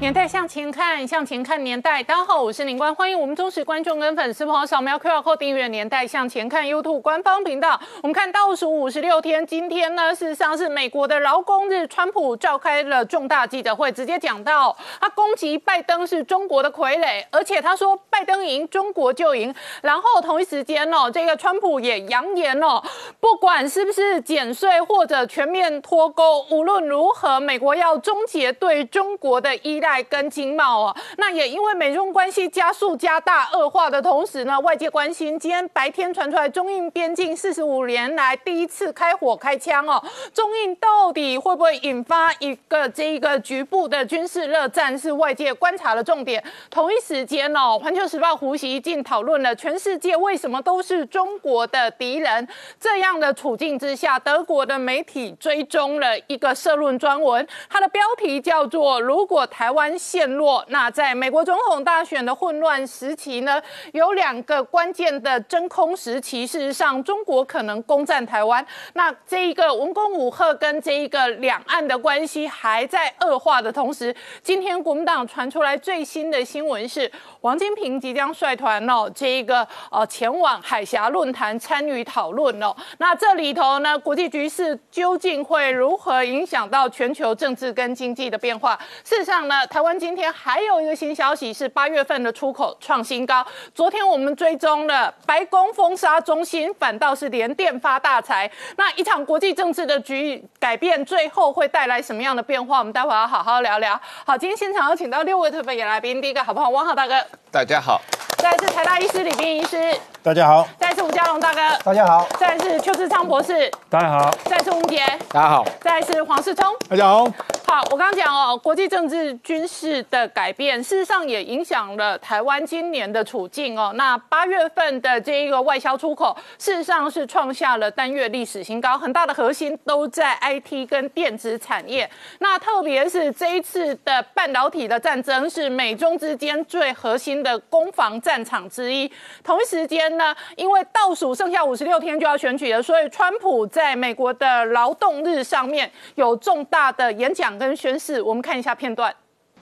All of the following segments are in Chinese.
年代向前看，向前看年代。大家好，我是林官，欢迎我们忠实观众跟粉丝朋友扫描 QR Code 订阅《年代向前看》YouTube 官方频道。我们看倒数五十六天，今天呢，事实上是美国的劳工日，川普召开了重大记者会，直接讲到他攻击拜登是中国的傀儡，而且他说拜登赢，中国就赢。然后同一时间哦，这个川普也扬言哦，不管是不是减税或者全面脱钩，无论如何，美国要终结对中国的依赖。跟经贸哦，那也因为美中关系加速加大恶化的同时呢，外界关心今天白天传出来中印边境四十五年来第一次开火开枪哦，中印到底会不会引发一个这一个局部的军事热战，是外界观察的重点。同一时间哦，环球时报胡锡进讨论了全世界为什么都是中国的敌人这样的处境之下，德国的媒体追踪了一个社论专文，它的标题叫做“如果台湾”。关陷落，那在美国总统大选的混乱时期呢，有两个关键的真空时期。事实上，中国可能攻占台湾。那这一个文攻武赫跟这一个两岸的关系还在恶化的同时，今天国民党传出来最新的新闻是，王金平即将率团哦，这一个呃前往海峡论坛参与讨论哦。那这里头呢，国际局势究竟会如何影响到全球政治跟经济的变化？事实上呢？台湾今天还有一个新消息是八月份的出口创新高。昨天我们追踪了白宫封杀中心，反倒是联电发大财。那一场国际政治的局改变，最后会带来什么样的变化？我们待会要好好聊聊。好，今天现场有请到六位特别来宾，第一个好不好？汪浩大哥，大家好。再是台大医师李斌医师，大家好；再是吴家龙大哥，大家好；再是邱志昌博士，大家好；再是吴杰，大家好；再是黄世聪，大家好。好，我刚刚讲哦，国际政治军事的改变，事实上也影响了台湾今年的处境哦。那八月份的这一个外销出口，事实上是创下了单月历史新高，很大的核心都在 IT 跟电子产业。那特别是这一次的半导体的战争，是美中之间最核心的攻防战。战场之一。同一时间呢，因为倒数剩下五十六天就要选举了，所以川普在美国的劳动日上面有重大的演讲跟宣誓。我们看一下片段。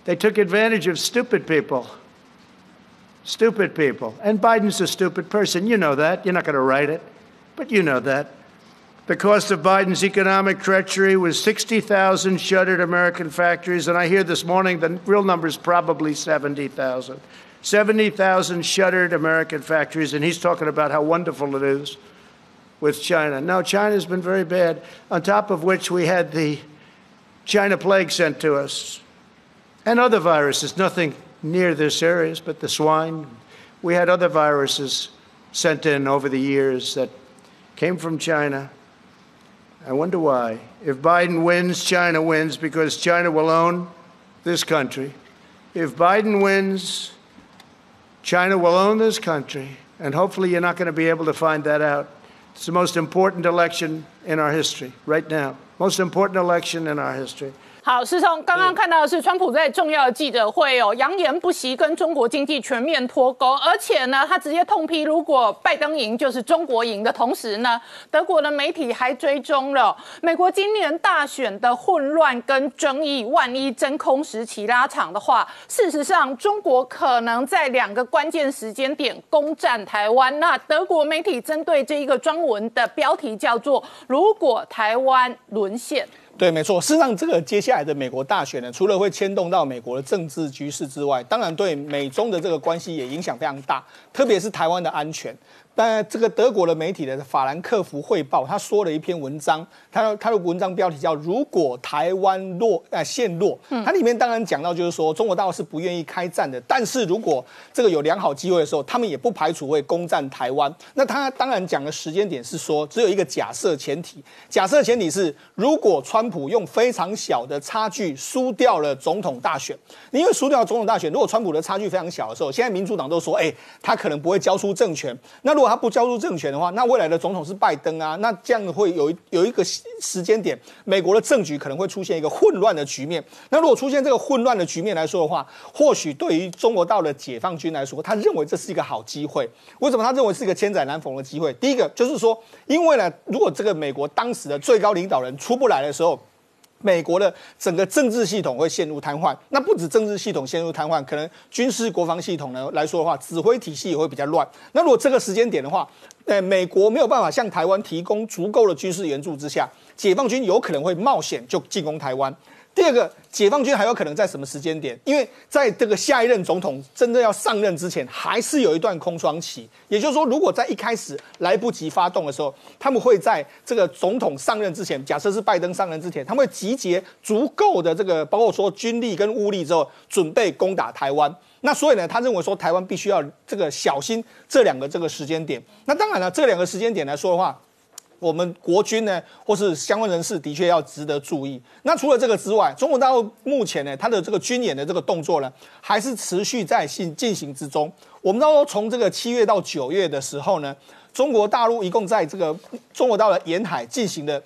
They took advantage of stupid people. Stupid people. And Biden's a stupid person. You know that. You're not going to write it, but you know that. The cost of Biden's economic treachery was 60,000 shuttered American factories, and I hear this morning the real number is probably 70,000. 70,000 shuttered American factories, and he's talking about how wonderful it is with China. Now, China's been very bad, on top of which we had the China plague sent to us and other viruses, nothing near this serious, but the swine. We had other viruses sent in over the years that came from China. I wonder why. If Biden wins, China wins because China will own this country. If Biden wins, China will own this country, and hopefully you're not going to be able to find that out. It's the most important election in our history right now. Most important election in our history. 好，师兄，刚刚看到的是川普在重要的记者会哦，扬言不惜跟中国经济全面脱钩，而且呢，他直接痛批，如果拜登赢就是中国赢的同时呢，德国的媒体还追踪了美国今年大选的混乱跟争议，万一真空时期拉长的话，事实上中国可能在两个关键时间点攻占台湾。那德国媒体针对这一个专文的标题叫做“如果台湾沦陷”。对，没错。事实上，这个接下来的美国大选呢，除了会牵动到美国的政治局势之外，当然对美中的这个关系也影响非常大，特别是台湾的安全。但这个德国的媒体的法兰克福汇报，他说了一篇文章，他他的文章标题叫“如果台湾落呃陷落”，它里面当然讲到就是说中国大陆是不愿意开战的，但是如果这个有良好机会的时候，他们也不排除会攻占台湾。那他当然讲的时间点是说，只有一个假设前提，假设前提是如果川普用非常小的差距输掉了总统大选，因为输掉总统大选，如果川普的差距非常小的时候，现在民主党都说，哎，他可能不会交出政权。那如果他不交出政权的话，那未来的总统是拜登啊，那这样会有有一个时间点，美国的政局可能会出现一个混乱的局面。那如果出现这个混乱的局面来说的话，或许对于中国道的解放军来说，他认为这是一个好机会。为什么他认为是一个千载难逢的机会？第一个就是说，因为呢，如果这个美国当时的最高领导人出不来的时候。美国的整个政治系统会陷入瘫痪，那不止政治系统陷入瘫痪，可能军事国防系统呢来说的话，指挥体系也会比较乱。那如果这个时间点的话，呃，美国没有办法向台湾提供足够的军事援助之下，解放军有可能会冒险就进攻台湾。第二个，解放军还有可能在什么时间点？因为在这个下一任总统真正要上任之前，还是有一段空窗期。也就是说，如果在一开始来不及发动的时候，他们会在这个总统上任之前，假设是拜登上任之前，他们会集结足够的这个，包括说军力跟物力之后，准备攻打台湾。那所以呢，他认为说台湾必须要这个小心这两个这个时间点。那当然了，这两个时间点来说的话。我们国军呢，或是相关人士，的确要值得注意。那除了这个之外，中国大陆目前呢，它的这个军演的这个动作呢，还是持续在进进行之中。我们知道，从这个七月到九月的时候呢，中国大陆一共在这个中国大陆沿海进行的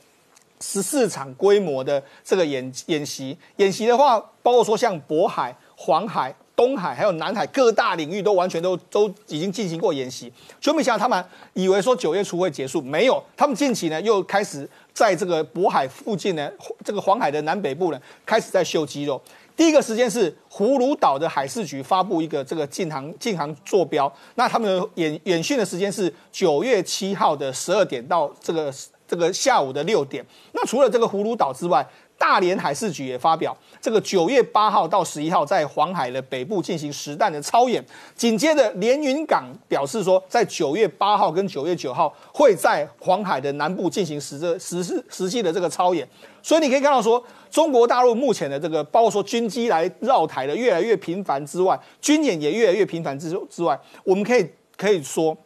十四场规模的这个演演习。演习的话，包括说像渤海、黄海。东海还有南海各大领域都完全都都已经进行过演习，就没想到他们以为说九月初会结束，没有，他们近期呢又开始在这个渤海附近呢，这个黄海的南北部呢开始在秀肌肉。第一个时间是葫芦岛的海事局发布一个这个禁航禁航坐标，那他们演演训的时间是九月七号的十二点到这个这个下午的六点。那除了这个葫芦岛之外，大连海事局也发表，这个九月八号到十一号在黄海的北部进行实弹的操演。紧接着连云港表示说，在九月八号跟九月九号会在黄海的南部进行实这实施实际的这个操演。所以你可以看到说，中国大陆目前的这个包括说军机来绕台的越来越频繁之外，军演也越来越频繁之之外，我们可以可以说。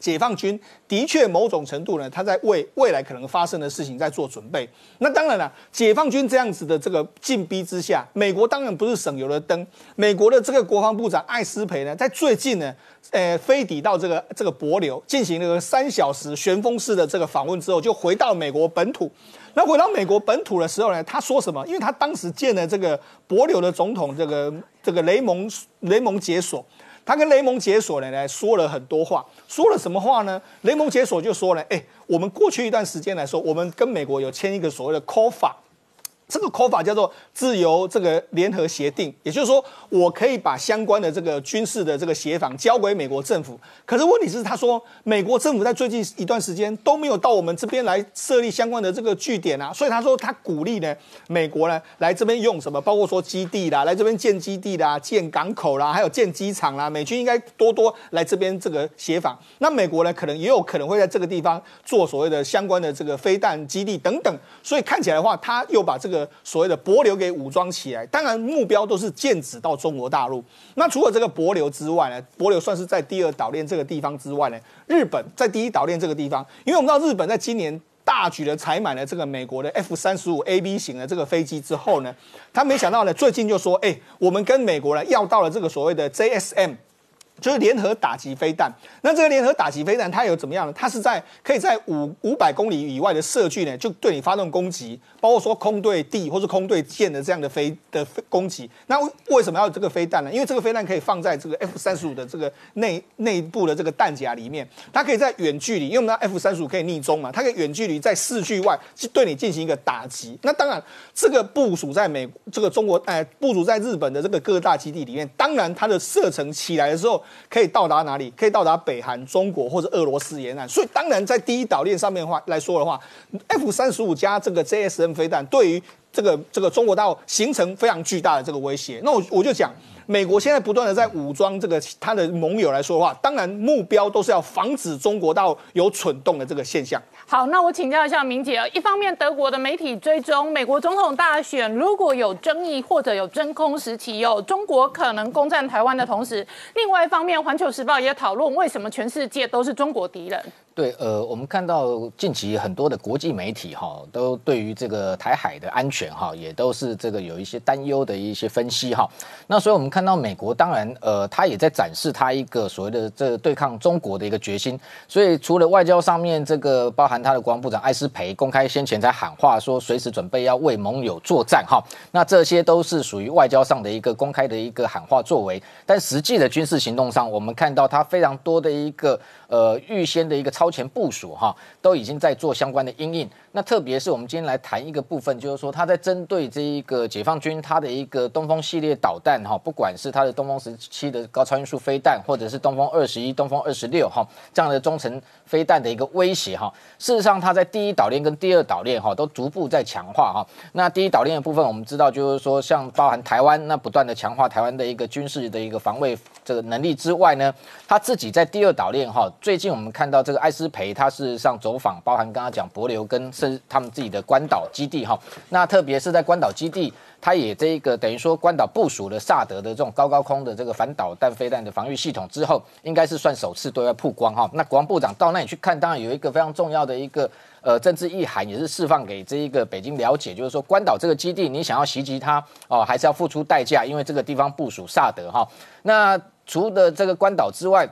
解放军的确某种程度呢，他在为未来可能发生的事情在做准备。那当然了，解放军这样子的这个进逼之下，美国当然不是省油的灯。美国的这个国防部长艾斯培呢，在最近呢，呃，飞抵到这个这个帛琉，进行了三小时旋风式的这个访问之后，就回到美国本土。那回到美国本土的时候呢，他说什么？因为他当时见了这个帛琉的总统，这个这个雷蒙雷蒙解锁。他跟雷蒙解锁呢来说了很多话，说了什么话呢？雷蒙解锁就说呢，哎，我们过去一段时间来说，我们跟美国有签一个所谓的 c o f a 这个口法叫做自由这个联合协定，也就是说，我可以把相关的这个军事的这个协防交给美国政府。可是问题是，他说美国政府在最近一段时间都没有到我们这边来设立相关的这个据点啊，所以他说他鼓励呢美国呢来这边用什么，包括说基地啦，来这边建基地啦、建港口啦，还有建机场啦，美军应该多多来这边这个协防。那美国呢，可能也有可能会在这个地方做所谓的相关的这个飞弹基地等等。所以看起来的话，他又把这个。所谓的帛流给武装起来，当然目标都是剑指到中国大陆。那除了这个帛流之外呢？帛流算是在第二岛链这个地方之外呢？日本在第一岛链这个地方，因为我们知道日本在今年大举的采买了这个美国的 F 三十五 A B 型的这个飞机之后呢，他没想到呢，最近就说，哎，我们跟美国呢要到了这个所谓的 J S M。就是联合打击飞弹，那这个联合打击飞弹它有怎么样呢？它是在可以在五五百公里以外的射距呢，就对你发动攻击，包括说空对地或是空对舰的这样的飞的攻击。那为什么要这个飞弹呢？因为这个飞弹可以放在这个 F 三十五的这个内内部的这个弹夹里面，它可以在远距离，因为我们 F 三十五可以逆中嘛，它可以远距离在四距外去对你进行一个打击。那当然，这个部署在美这个中国哎部署在日本的这个各大基地里面，当然它的射程起来的时候。可以到达哪里？可以到达北韩、中国或者俄罗斯沿岸。所以当然，在第一岛链上面的话来说的话，F 三十五加这个 JSN 飞弹对于这个这个中国大陆形成非常巨大的这个威胁。那我我就讲。美国现在不断的在武装这个他的盟友来说的话，当然目标都是要防止中国到有蠢动的这个现象。好，那我请教一下明姐，一方面德国的媒体追踪美国总统大选，如果有争议或者有真空时期，有中国可能攻占台湾的同时，另外一方面，环球时报也讨论为什么全世界都是中国敌人。对，呃，我们看到近期很多的国际媒体哈，都对于这个台海的安全哈，也都是这个有一些担忧的一些分析哈。那所以我们看到美国，当然，呃，他也在展示他一个所谓的这对抗中国的一个决心。所以除了外交上面这个，包含他的国防部长艾斯培公开先前在喊话说，随时准备要为盟友作战哈。那这些都是属于外交上的一个公开的一个喊话作为，但实际的军事行动上，我们看到他非常多的一个。呃，预先的一个超前部署哈，都已经在做相关的应应。那特别是我们今天来谈一个部分，就是说他在针对这一个解放军他的一个东风系列导弹哈，不管是他的东风十七的高超音速飞弹，或者是东风二十一、东风二十六哈这样的中程飞弹的一个威胁哈。事实上，他在第一岛链跟第二岛链哈都逐步在强化哈。那第一岛链的部分，我们知道就是说，像包含台湾那不断的强化台湾的一个军事的一个防卫这个能力之外呢，他自己在第二岛链哈。最近我们看到这个艾斯培，他事实上走访，包含刚刚讲博流跟是他们自己的关岛基地哈。那特别是在关岛基地，它也这个等于说关岛部署了萨德的这种高高空的这个反导弹飞弹的防御系统之后，应该是算首次对外曝光哈。那国防部长到那里去看，当然有一个非常重要的一个呃政治意涵，也是释放给这一个北京了解，就是说关岛这个基地，你想要袭击它哦，还是要付出代价，因为这个地方部署萨德哈。那除了这个关岛之外，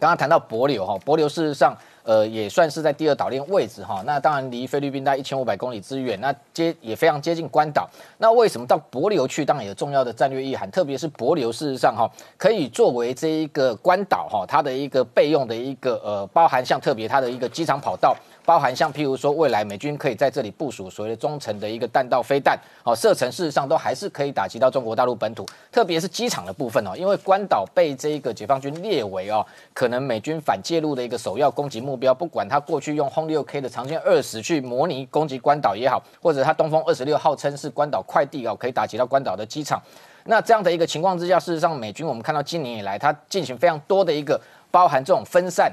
刚刚谈到帛琉哈，帛琉事实上，呃，也算是在第二岛链位置哈。那当然离菲律宾大概一千五百公里之远，那接也非常接近关岛。那为什么到帛琉去？当然有重要的战略意涵，特别是帛琉事实上哈，可以作为这一个关岛哈，它的一个备用的一个呃，包含像特别它的一个机场跑道。包含像譬如说，未来美军可以在这里部署所谓的中程的一个弹道飞弹，哦，射程事实上都还是可以打击到中国大陆本土，特别是机场的部分哦，因为关岛被这一个解放军列为哦，可能美军反介入的一个首要攻击目标，不管他过去用轰六 K 的长剑二十去模拟攻击关岛也好，或者他东风二十六号称是关岛快递哦，可以打击到关岛的机场，那这样的一个情况之下，事实上美军我们看到今年以来，它进行非常多的一个包含这种分散。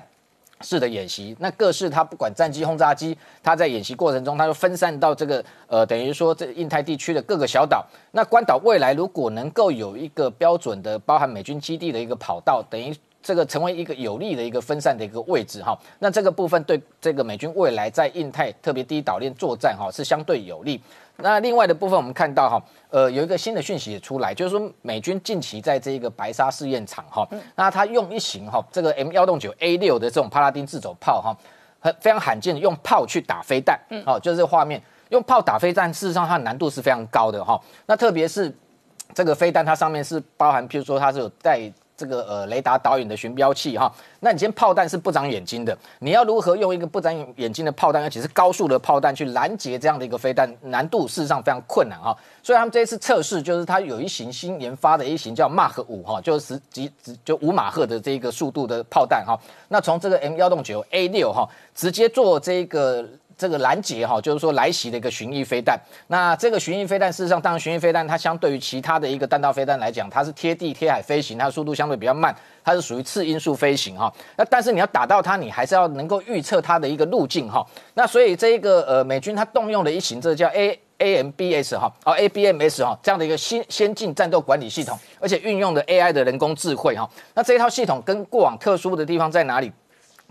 式的演习，那各式它不管战机、轰炸机，它在演习过程中，它就分散到这个呃，等于说这印太地区的各个小岛。那关岛未来如果能够有一个标准的包含美军基地的一个跑道，等于这个成为一个有利的一个分散的一个位置哈。那这个部分对这个美军未来在印太特别第一岛链作战哈是相对有利。那另外的部分，我们看到哈，呃，有一个新的讯息也出来，就是说美军近期在这个白沙试验场哈，那他用一型哈，这个 M 幺洞九 A 六的这种帕拉丁自走炮哈，很非常罕见的用炮去打飞弹，哦，就是这画面，用炮打飞弹，事实上它的难度是非常高的哈。那特别是这个飞弹，它上面是包含，譬如说它是有带。这个呃雷达导引的巡标器哈，那你今天炮弹是不长眼睛的，你要如何用一个不长眼睛的炮弹，而且是高速的炮弹去拦截这样的一个飞弹，难度事实上非常困难哈。所以他们这一次测试，就是它有一型新研发的一型叫 Mark 五哈，就是十几就五马赫的这个速度的炮弹哈。那从这个 M 幺洞九 A 六哈，直接做这个。这个拦截哈，就是说来袭的一个巡弋飞弹。那这个巡弋飞弹，事实上，当然巡弋飞弹它相对于其他的一个弹道飞弹来讲，它是贴地贴海飞行，它的速度相对比较慢，它是属于次音速飞行哈。那但是你要打到它，你还是要能够预测它的一个路径哈。那所以这一个呃美军它动用的一型，这叫 A A M B S 哈，哦 A B M S 哈这样的一个新先进战斗管理系统，而且运用的 A I 的人工智慧哈。那这一套系统跟过往特殊的地方在哪里？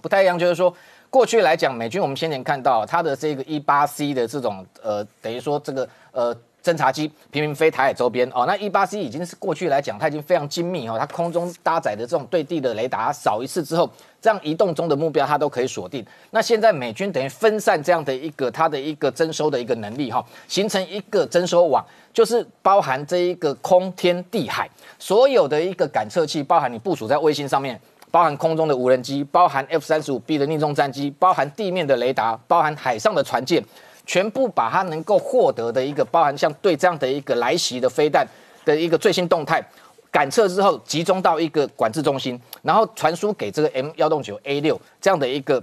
不太一样，就是说。过去来讲，美军我们先前看到它的这个一八 C 的这种呃，等于说这个呃侦察机频频飞台海周边哦，那一八 C 已经是过去来讲它已经非常精密哦，它空中搭载的这种对地的雷达扫一次之后，这样移动中的目标它都可以锁定。那现在美军等于分散这样的一个它的一个征收的一个能力哈，形成一个征收网，就是包含这一个空天地海所有的一个感测器，包含你部署在卫星上面。包含空中的无人机，包含 F 三十五 B 的逆中战机，包含地面的雷达，包含海上的船舰，全部把它能够获得的一个包含像对这样的一个来袭的飞弹的一个最新动态感测之后，集中到一个管制中心，然后传输给这个 M 幺洞九 A 六这样的一个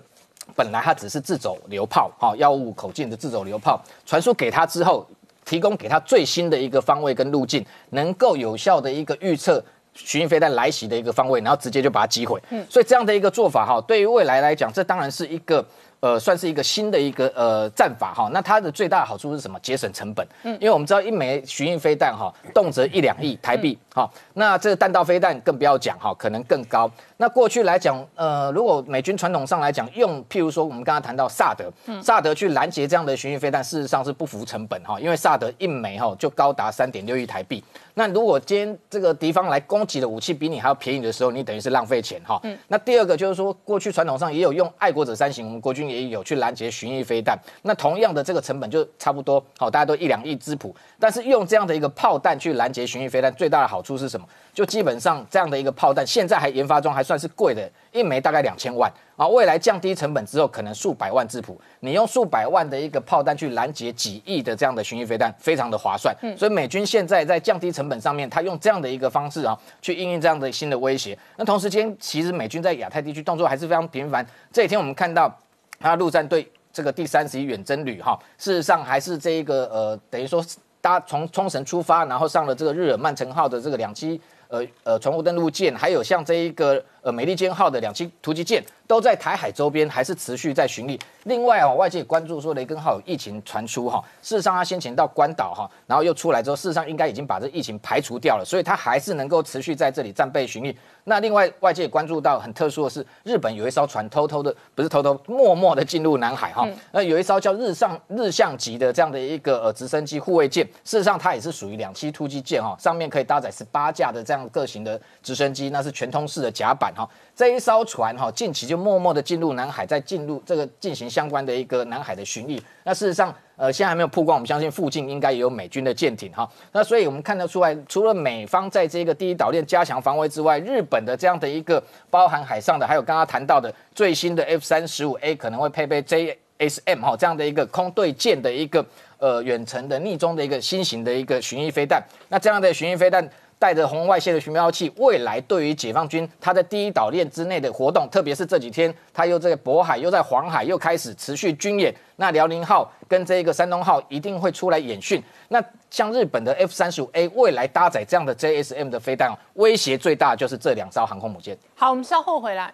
本来它只是自走流炮，哈幺五五口径的自走流炮，传输给它之后，提供给它最新的一个方位跟路径，能够有效的一个预测。巡弋飞弹来袭的一个方位，然后直接就把它击毁。嗯，所以这样的一个做法哈，对于未来来讲，这当然是一个。呃，算是一个新的一个呃战法哈。那它的最大的好处是什么？节省成本。嗯，因为我们知道一枚巡弋飞弹哈，动辄一两亿台币哈。那这个弹道飞弹更不要讲哈，可能更高。那过去来讲，呃，如果美军传统上来讲，用譬如说我们刚刚谈到萨德，萨德去拦截这样的巡弋飞弹，事实上是不符成本哈，因为萨德一枚哈就高达三点六亿台币。那如果今天这个敌方来攻击的武器比你还要便宜的时候，你等于是浪费钱哈。那第二个就是说，过去传统上也有用爱国者三型，我们国军也有去拦截巡弋飞弹。那同样的这个成本就差不多，好，大家都一两亿支谱。但是用这样的一个炮弹去拦截巡弋飞弹，最大的好处是什么？就基本上这样的一个炮弹，现在还研发中，还算是贵的，一枚大概两千万啊。未来降低成本之后，可能数百万质谱，你用数百万的一个炮弹去拦截几亿的这样的巡弋飞弹，非常的划算。所以美军现在在降低成本上面，他用这样的一个方式啊，去应应这样的新的威胁。那同时间，其实美军在亚太地区动作还是非常频繁。这几天我们看到，他陆战队这个第三十一远征旅哈，事实上还是这一个呃，等于说搭从冲绳出发，然后上了这个日耳曼城号的这个两栖。呃呃，船坞登陆舰，还有像这一个呃美利坚号的两栖突击舰，都在台海周边还是持续在巡历。另外啊，外界关注说雷根号有疫情传出哈，事实上他先前到关岛哈，然后又出来之后，事实上应该已经把这疫情排除掉了，所以他还是能够持续在这里战备巡历。那另外外界也关注到很特殊的是，日本有一艘船偷偷的，不是偷偷，默默的进入南海哈。那有一艘叫日上日向级的这样的一个呃直升机护卫舰，事实上它也是属于两栖突击舰哈，上面可以搭载十八架的这样各型的直升机，那是全通式的甲板哈。这一艘船哈，近期就默默的进入南海，在进入这个进行相关的一个南海的巡弋。那事实上，呃，现在还没有曝光，我们相信附近应该也有美军的舰艇哈。那所以我们看得出来，除了美方在这个第一岛链加强防卫之外，日本的这样的一个包含海上的，还有刚刚谈到的最新的 F 三十五 A 可能会配备 JSM 哈这样的一个空对舰的一个呃远程的逆中的一个新型的一个巡弋飞弹。那这样的巡弋飞弹。带着红外线的巡标器，未来对于解放军他在第一岛链之内的活动，特别是这几天他又在渤海又在黄海又开始持续军演，那辽宁号跟这个山东号一定会出来演训。那像日本的 F 三十五 A 未来搭载这样的 JSM 的飞弹，威胁最大就是这两艘航空母舰。好，我们稍后回来。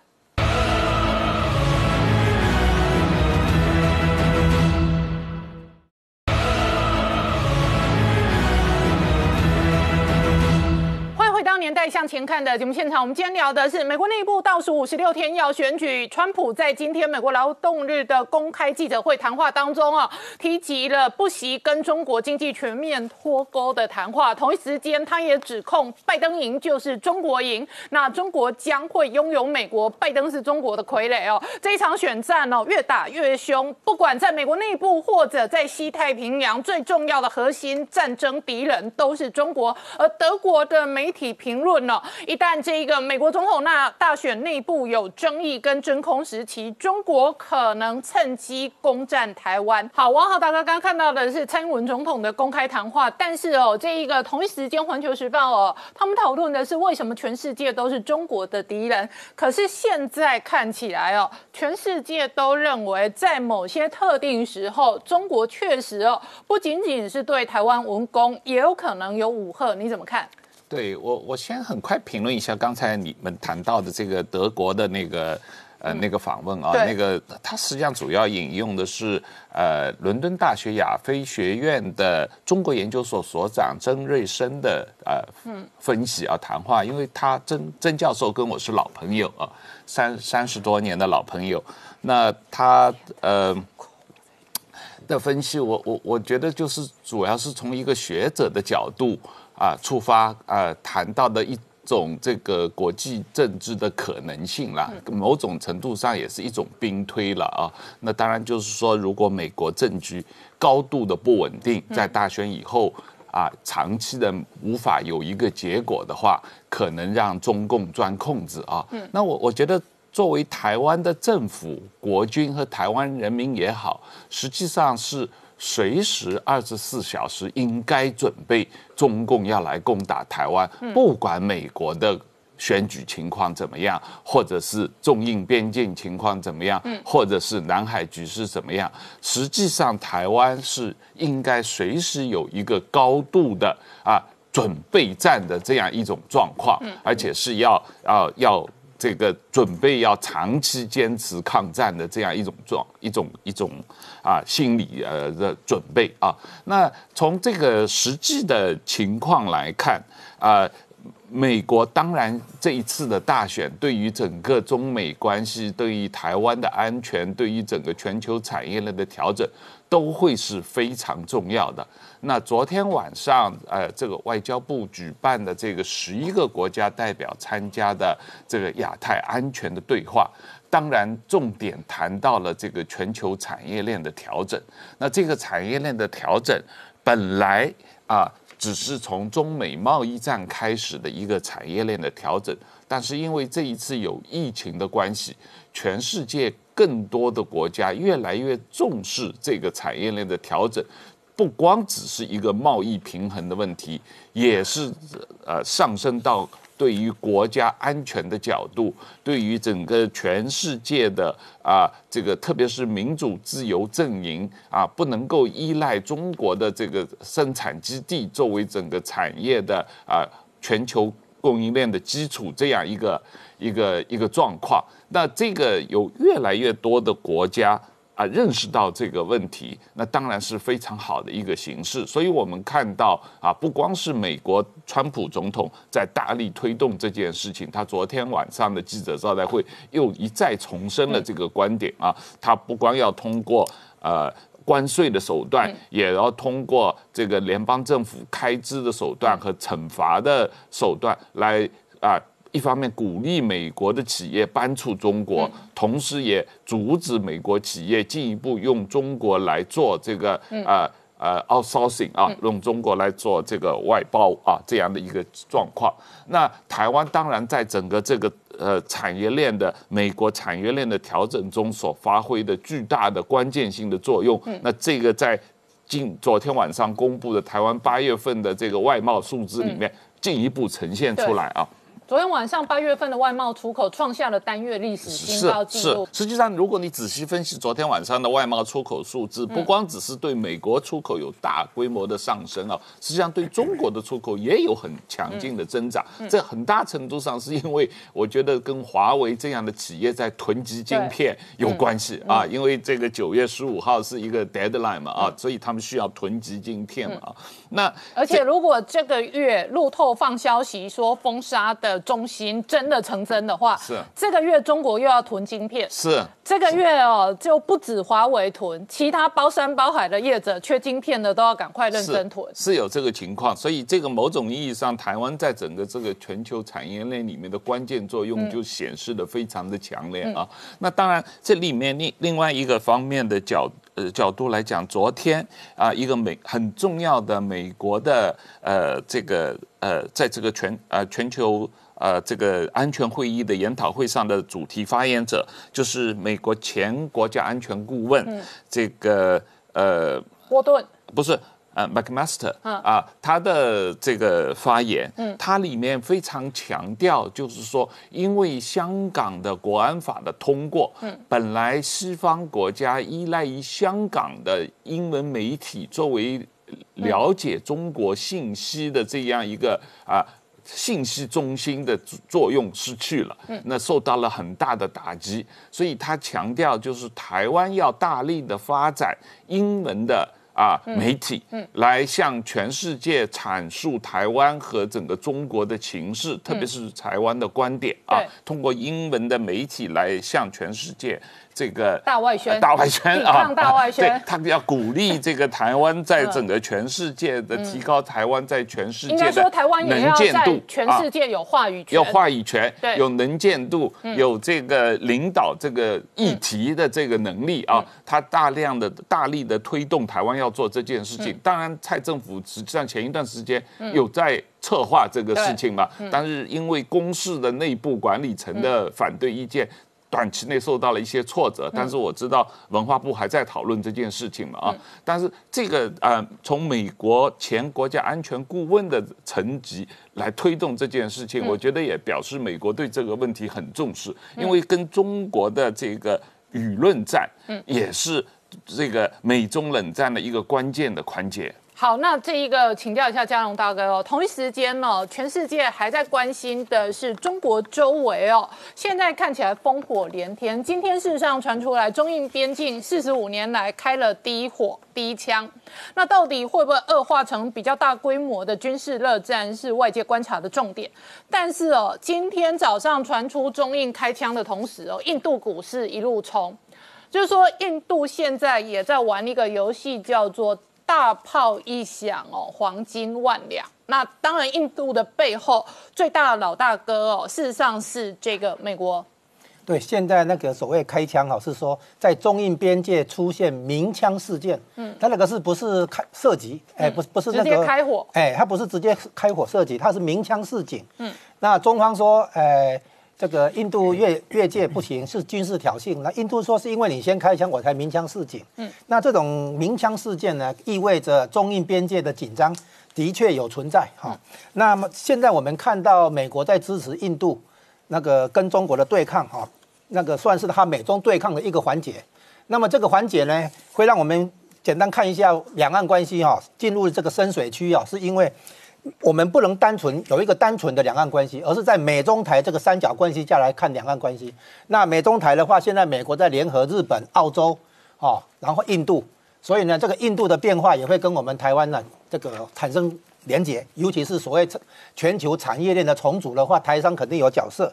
年代向前看的节目现场，我们今天聊的是美国内部倒数五十六天要选举。川普在今天美国劳动日的公开记者会谈话当中啊，提及了不惜跟中国经济全面脱钩的谈话。同一时间，他也指控拜登赢就是中国赢，那中国将会拥有美国，拜登是中国的傀儡哦。这一场选战哦，越打越凶，不管在美国内部或者在西太平洋，最重要的核心战争敌人都是中国。而德国的媒体评。评论了，一旦这一个美国总统那大选内部有争议跟真空时期，中国可能趁机攻占台湾。好，王浩大哥刚刚看到的是蔡英文总统的公开谈话，但是哦，这一个同一时间环球时报哦，他们讨论的是为什么全世界都是中国的敌人。可是现在看起来哦，全世界都认为在某些特定时候，中国确实哦，不仅仅是对台湾文攻，也有可能有武吓。你怎么看？对我，我先很快评论一下刚才你们谈到的这个德国的那个呃那个访问啊，那个他实际上主要引用的是呃伦敦大学亚非学院的中国研究所所长曾瑞生的呃分析啊谈话，因为他曾曾教授跟我是老朋友啊，三三十多年的老朋友，那他呃的分析，我我我觉得就是主要是从一个学者的角度。啊，出发啊，谈到的一种这个国际政治的可能性啦，某种程度上也是一种兵推了啊。那当然就是说，如果美国政局高度的不稳定，在大选以后啊，长期的无法有一个结果的话，可能让中共钻空子啊。那我我觉得，作为台湾的政府、国军和台湾人民也好，实际上是。随时二十四小时应该准备，中共要来攻打台湾，不管美国的选举情况怎么样，或者是中印边境情况怎么样，或者是南海局势怎么样，实际上台湾是应该随时有一个高度的啊准备战的这样一种状况，而且是要啊要。这个准备要长期坚持抗战的这样一种状一种一种啊心理呃的准备啊。那从这个实际的情况来看啊。美国当然这一次的大选对于整个中美关系、对于台湾的安全、对于整个全球产业链的调整，都会是非常重要的。那昨天晚上，呃，这个外交部举办的这个十一个国家代表参加的这个亚太安全的对话，当然重点谈到了这个全球产业链的调整。那这个产业链的调整，本来啊。只是从中美贸易战开始的一个产业链的调整，但是因为这一次有疫情的关系，全世界更多的国家越来越重视这个产业链的调整，不光只是一个贸易平衡的问题，也是呃上升到。对于国家安全的角度，对于整个全世界的啊，这个特别是民主自由阵营啊，不能够依赖中国的这个生产基地作为整个产业的啊全球供应链的基础，这样一个一个一个状况。那这个有越来越多的国家。啊，认识到这个问题，那当然是非常好的一个形式。所以我们看到啊，不光是美国川普总统在大力推动这件事情，他昨天晚上的记者招待会又一再重申了这个观点啊。他不光要通过呃关税的手段，也要通过这个联邦政府开支的手段和惩罚的手段来啊。一方面鼓励美国的企业搬出中国，同时也阻止美国企业进一步用中国来做这个呃呃 outsourcing 啊，用中国来做这个外包啊这样的一个状况。那台湾当然在整个这个呃产业链的美国产业链的调整中所发挥的巨大的关键性的作用。那这个在今昨天晚上公布的台湾八月份的这个外贸数字里面进一步呈现出来啊。昨天晚上八月份的外贸出口创下了单月历史新高纪录。实际上，如果你仔细分析昨天晚上的外贸出口数字，不光只是对美国出口有大规模的上升啊，实际上对中国的出口也有很强劲的增长。这很大程度上是因为我觉得跟华为这样的企业在囤积晶片有关系啊，因为这个九月十五号是一个 deadline 嘛啊，所以他们需要囤积晶片嘛。那而且如果这个月路透放消息说封杀的。中心真的成真的话，是。这个月中国又要囤晶片，是。这个月哦，就不止华为囤，其他包山包海的业者缺晶片的都要赶快认真囤，是有这个情况，所以这个某种意义上，台湾在整个这个全球产业链里面的关键作用就显示的非常的强烈啊。那当然，这里面另另外一个方面的角呃角度来讲，昨天啊，一个美很重要的美国的呃这个呃在这个全呃全球。呃，这个安全会议的研讨会上的主题发言者就是美国前国家安全顾问，这个呃，波顿。不是呃，McMaster 啊，他的这个发言，嗯，他里面非常强调，就是说，因为香港的国安法的通过，嗯，本来西方国家依赖于香港的英文媒体作为了解中国信息的这样一个啊。信息中心的作用失去了，那受到了很大的打击，所以他强调就是台湾要大力的发展英文的啊媒体，来向全世界阐述台湾和整个中国的情势，特别是台湾的观点啊，通过英文的媒体来向全世界。这个大外宣，大外宣啊，大外宣，他要鼓励这个台湾在整个全世界的提高，台湾在全世界的能见度，全世界有话语权，有话语权，有能见度，有这个领导这个议题的这个能力啊，他大量的大力的推动台湾要做这件事情。当然，蔡政府实际上前一段时间有在策划这个事情嘛，但是因为公司的内部管理层的反对意见。短期内受到了一些挫折，但是我知道文化部还在讨论这件事情嘛啊，但是这个呃，从美国前国家安全顾问的层级来推动这件事情，我觉得也表示美国对这个问题很重视，因为跟中国的这个舆论战，嗯。也是这个美中冷战的一个关键的环节。好，那这一个请教一下嘉龙大哥哦，同一时间呢，全世界还在关心的是中国周围哦，现在看起来烽火连天。今天事实上传出来，中印边境四十五年来开了第一火、第一枪，那到底会不会恶化成比较大规模的军事热战，是外界观察的重点。但是哦，今天早上传出中印开枪的同时哦，印度股市一路冲，就是说印度现在也在玩一个游戏，叫做。大炮一响哦，黄金万两。那当然，印度的背后最大的老大哥哦，事实上是这个美国。对，现在那个所谓开枪哦，是说在中印边界出现鸣枪事件。嗯，他那个是不是开射击？哎，不，不是那个开火。哎，他不是直接开火射击，他是鸣枪示警。嗯，那中方说，哎。这个印度越越界不行，是军事挑衅。那印度说是因为你先开枪，我才鸣枪示警。嗯，那这种鸣枪事件呢，意味着中印边界的紧张的确有存在。哈，那么现在我们看到美国在支持印度那个跟中国的对抗，哈，那个算是他美中对抗的一个环节。那么这个环节呢，会让我们简单看一下两岸关系，哈，进入这个深水区啊，是因为。我们不能单纯有一个单纯的两岸关系，而是在美中台这个三角关系下来看两岸关系。那美中台的话，现在美国在联合日本、澳洲，哦，然后印度，所以呢，这个印度的变化也会跟我们台湾呢这个产生连结，尤其是所谓全球产业链的重组的话，台商肯定有角色。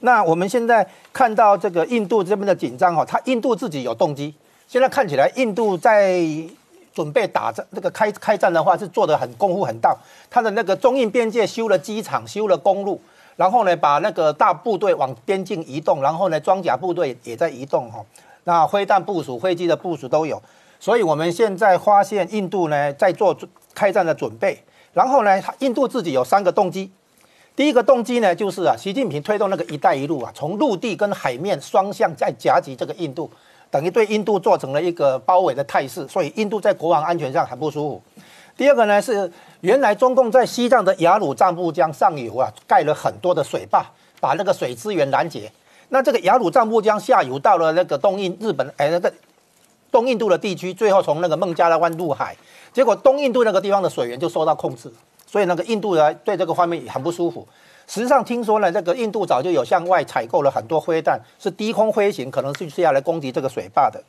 那我们现在看到这个印度这边的紧张哈，它印度自己有动机，现在看起来印度在。准备打战，这个开开战的话是做的很功夫很大。他的那个中印边界修了机场，修了公路，然后呢，把那个大部队往边境移动，然后呢，装甲部队也在移动哈。那飞弹部署、飞机的部署都有。所以我们现在发现印度呢在做开战的准备。然后呢，印度自己有三个动机。第一个动机呢，就是啊，习近平推动那个“一带一路”啊，从陆地跟海面双向在夹击这个印度。等于对印度做成了一个包围的态势，所以印度在国防安全上很不舒服。第二个呢是，原来中共在西藏的雅鲁藏布江上游啊盖了很多的水坝，把那个水资源拦截。那这个雅鲁藏布江下游到了那个东印日本哎那个东印度的地区，最后从那个孟加拉湾入海，结果东印度那个地方的水源就受到控制，所以那个印度呢对这个方面很不舒服。实际上听说呢，这个印度早就有向外采购了很多灰弹，是低空飞行，可能是是要来攻击这个水坝的。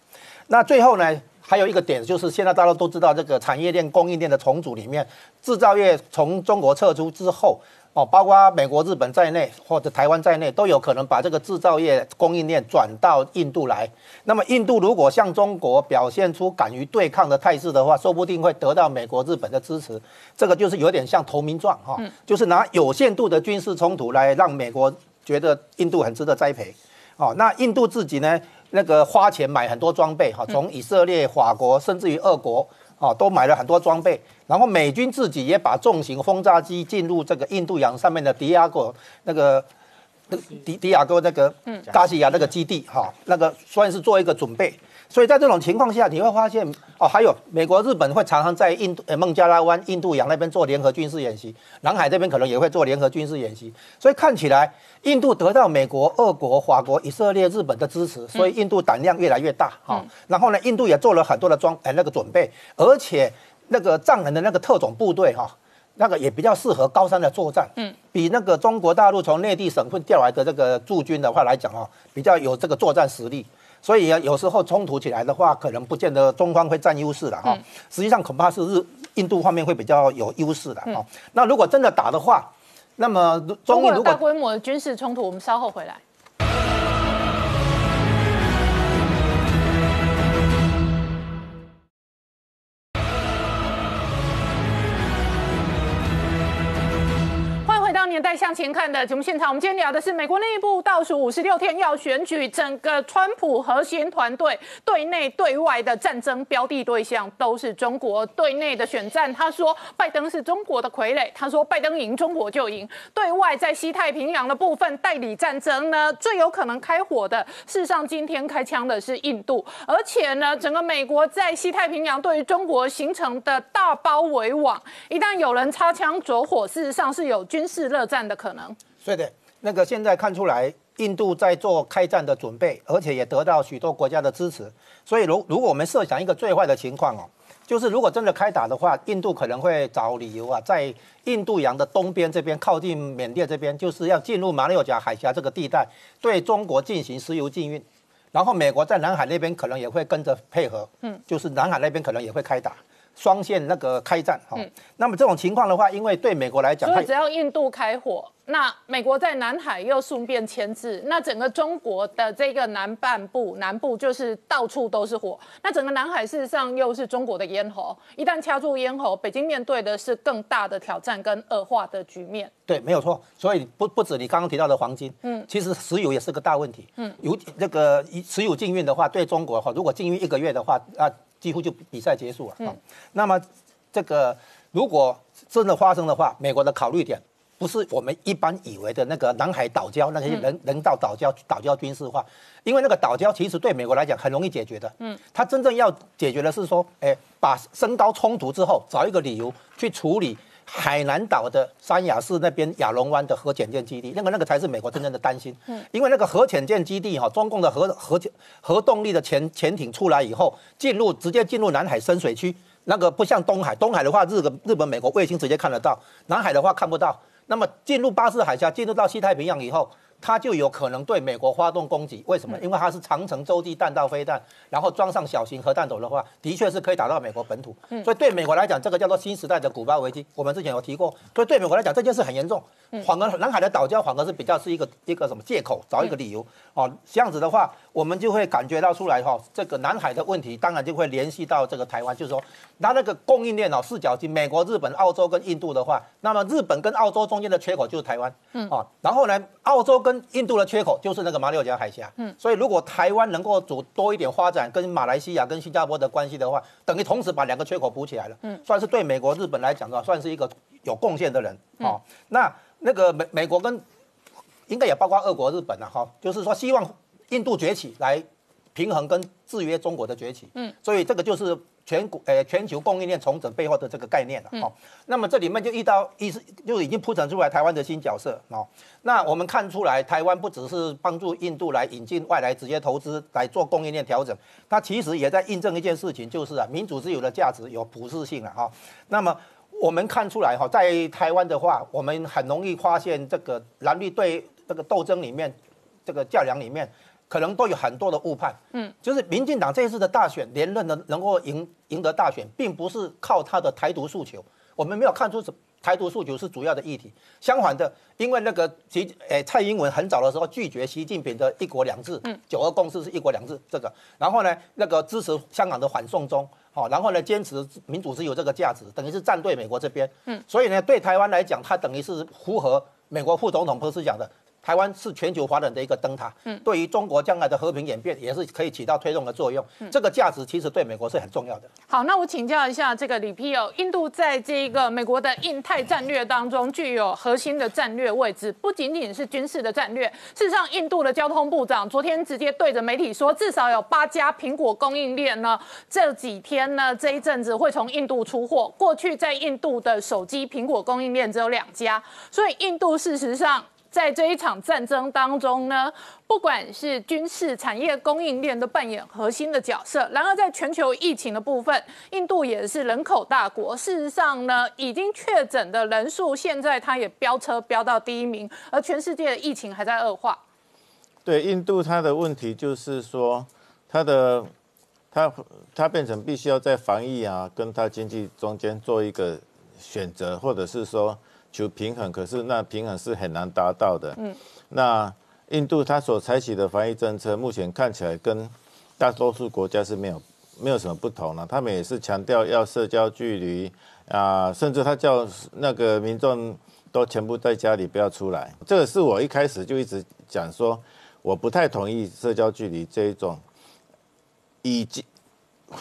那最后呢，还有一个点就是，现在大家都知道，这个产业链、供应链的重组里面，制造业从中国撤出之后。哦，包括美国、日本在内，或者台湾在内，都有可能把这个制造业供应链转到印度来。那么，印度如果向中国表现出敢于对抗的态势的话，说不定会得到美国、日本的支持。这个就是有点像投名状哈，就是拿有限度的军事冲突来让美国觉得印度很值得栽培。哦，那印度自己呢，那个花钱买很多装备哈，从以色列、法国，甚至于俄国。哦，都买了很多装备，然后美军自己也把重型轰炸机进入这个印度洋上面的迪亚哥那个迪迪亚哥那个嗯加西亚那个基地，哈，那个算是做一个准备。所以在这种情况下，你会发现哦，还有美国、日本会常常在印度呃孟加拉湾、印度洋那边做联合军事演习，南海这边可能也会做联合军事演习。所以看起来，印度得到美国、俄国、法国、以色列、日本的支持，所以印度胆量越来越大哈。然后呢，印度也做了很多的装哎那个准备，而且那个藏人的那个特种部队哈，那个也比较适合高山的作战，嗯，比那个中国大陆从内地省份调来的这个驻军的话来讲哦，比较有这个作战实力。所以啊，有时候冲突起来的话，可能不见得中方会占优势了哈。实际上恐怕是日印度方面会比较有优势的哈。那如果真的打的话，那么中印如果大规模的军事冲突，我们稍后回来。年代向前看的节目现场，我们今天聊的是美国内部倒数五十六天要选举，整个川普核心团队对内对外的战争标的对象都是中国。对内的选战，他说拜登是中国的傀儡，他说拜登赢中国就赢。对外在西太平洋的部分代理战争呢，最有可能开火的，事实上今天开枪的是印度，而且呢，整个美国在西太平洋对于中国形成的大包围网，一旦有人擦枪走火，事实上是有军事热。战的可能，对的，那个现在看出来，印度在做开战的准备，而且也得到许多国家的支持。所以，如如果我们设想一个最坏的情况哦，就是如果真的开打的话，印度可能会找理由啊，在印度洋的东边这边，靠近缅甸这边，就是要进入马六甲海峡这个地带，对中国进行石油禁运。然后，美国在南海那边可能也会跟着配合，嗯，就是南海那边可能也会开打。双线那个开战哈，那么这种情况的话，因为对美国来讲，所以只要印度开火，那美国在南海又顺便牵制，那整个中国的这个南半部南部就是到处都是火，那整个南海事实上又是中国的咽喉，一旦掐住咽喉，北京面对的是更大的挑战跟恶化的局面。对，没有错。所以不不止你刚刚提到的黄金，嗯，其实石油也是个大问题，嗯，有这个石油禁运的话，对中国哈，如果禁运一个月的话，啊。几乎就比赛结束了。嗯，那么这个如果真的发生的话，美国的考虑点不是我们一般以为的那个南海岛礁那些人人道岛礁岛礁军事化，因为那个岛礁其实对美国来讲很容易解决的。嗯，它真正要解决的是说，哎，把升高冲突之后，找一个理由去处理。海南岛的三亚市那边亚龙湾的核潜舰基地，那个那个才是美国真正的担心。嗯，因为那个核潜舰基地哈，中共的核核核动力的潜潜艇出来以后，进入直接进入南海深水区，那个不像东海，东海的话日本日本美国卫星直接看得到，南海的话看不到。那么进入巴士海峡，进入到西太平洋以后。它就有可能对美国发动攻击，为什么？因为它是长城洲际弹道飞弹，然后装上小型核弹头的话，的确是可以打到美国本土。所以对美国来讲，这个叫做新时代的古巴危机，我们之前有提过。所以对美国来讲，这件事很严重。反而南海的岛礁反而是比较是一个一个什么借口，找一个理由哦。这样子的话，我们就会感觉到出来哈，这个南海的问题当然就会联系到这个台湾，就是说，它那个供应链哦，四角形，美国、日本、澳洲跟印度的话，那么日本跟澳洲中间的缺口就是台湾，嗯啊，然后呢，澳洲跟印度的缺口就是那个马六甲海峡，嗯，所以如果台湾能够走多一点发展跟马来西亚跟新加坡的关系的话，等于同时把两个缺口补起来了，嗯，算是对美国、日本来讲的话，算是一个有贡献的人，哦，那。那个美美国跟应该也包括俄国、日本了哈，就是说希望印度崛起来平衡跟制约中国的崛起，嗯，所以这个就是全国呃全球供应链重整背后的这个概念了哈。那么这里面就遇到意思就已经铺陈出来台湾的新角色哦。那我们看出来，台湾不只是帮助印度来引进外来直接投资来做供应链调整，它其实也在印证一件事情，就是啊民主自由的价值有普适性了哈。那么我们看出来哈，在台湾的话，我们很容易发现这个蓝绿对这个斗争里面，这个较量里面，可能都有很多的误判。嗯，就是民进党这一次的大选连任的能够赢赢得大选，并不是靠他的台独诉求，我们没有看出什台独诉求是主要的议题。相反的，因为那个习诶蔡英文很早的时候拒绝习近平的一国两制，嗯，九二共识是一国两制这个，然后呢，那个支持香港的反送中。好，然后呢，坚持民主是有这个价值，等于是站对美国这边。嗯，所以呢，对台湾来讲，它等于是符合美国副总统彭斯讲的。台湾是全球华人的一个灯塔，嗯，对于中国将来的和平演变也是可以起到推动的作用。这个价值其实对美国是很重要的。好，那我请教一下这个李皮哦，印度在这个美国的印太战略当中具有核心的战略位置，不仅仅是军事的战略。事实上，印度的交通部长昨天直接对着媒体说，至少有八家苹果供应链呢，这几天呢这一阵子会从印度出货。过去在印度的手机苹果供应链只有两家，所以印度事实上。在这一场战争当中呢，不管是军事产业供应链都扮演核心的角色。然而，在全球疫情的部分，印度也是人口大国。事实上呢，已经确诊的人数现在它也飙车飙到第一名，而全世界的疫情还在恶化。对印度，它的问题就是说，它的它它变成必须要在防疫啊，跟它经济中间做一个选择，或者是说。求平衡，可是那平衡是很难达到的。嗯，那印度它所采取的防疫政策，目前看起来跟大多数国家是没有没有什么不同了。他们也是强调要社交距离啊，甚至他叫那个民众都全部在家里不要出来。这个是我一开始就一直讲说，我不太同意社交距离这一种，以及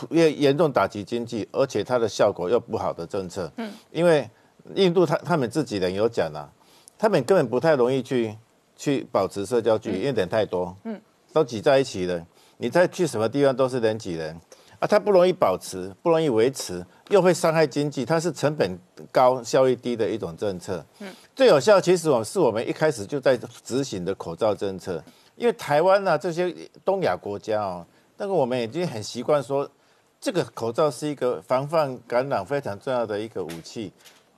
越严重打击经济，而且它的效果又不好的政策。嗯，因为。印度他他们自己人有讲啊，他们根本不太容易去去保持社交距离，因为人太多，嗯，都挤在一起了。你再去什么地方都是人挤人，啊，它不容易保持，不容易维持，又会伤害经济，它是成本高、效益低的一种政策。嗯，最有效其实我是我们一开始就在执行的口罩政策，因为台湾呢这些东亚国家哦，那个我们已经很习惯说，这个口罩是一个防范感染非常重要的一个武器。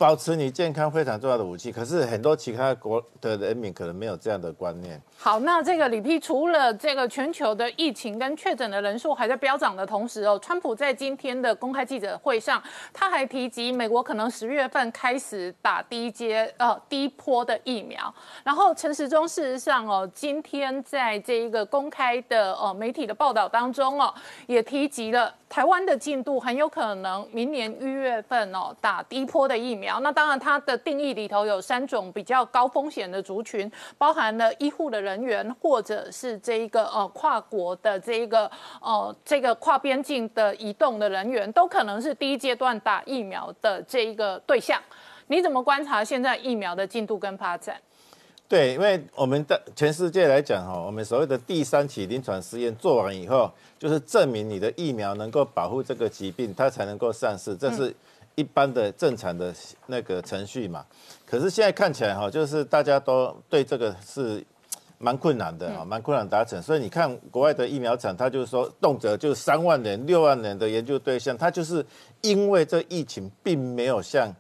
保持你健康非常重要的武器，可是很多其他国的人民可能没有这样的观念。好，那这个李批除了这个全球的疫情跟确诊的人数还在飙涨的同时哦，川普在今天的公开记者会上，他还提及美国可能十月份开始打第一阶呃低坡的疫苗。然后陈时中事实上哦，今天在这一个公开的呃媒体的报道当中哦，也提及了台湾的进度很有可能明年一月份哦打低坡的疫苗。那当然，它的定义里头有三种比较高风险的族群，包含了医护的人员，或者是这一个呃跨国的这一个呃这个跨边境的移动的人员，都可能是第一阶段打疫苗的这一个对象。你怎么观察现在疫苗的进度跟发展？对，因为我们的全世界来讲哈，我们所谓的第三期临床试验做完以后，就是证明你的疫苗能够保护这个疾病，它才能够上市，这是。一般的正常的那个程序嘛，可是现在看起来哈，就是大家都对这个是蛮困难的啊，蛮困难达成。所以你看国外的疫苗厂，他就是说动辄就三万人、六万人的研究对象，他就是因为这疫情并没有像。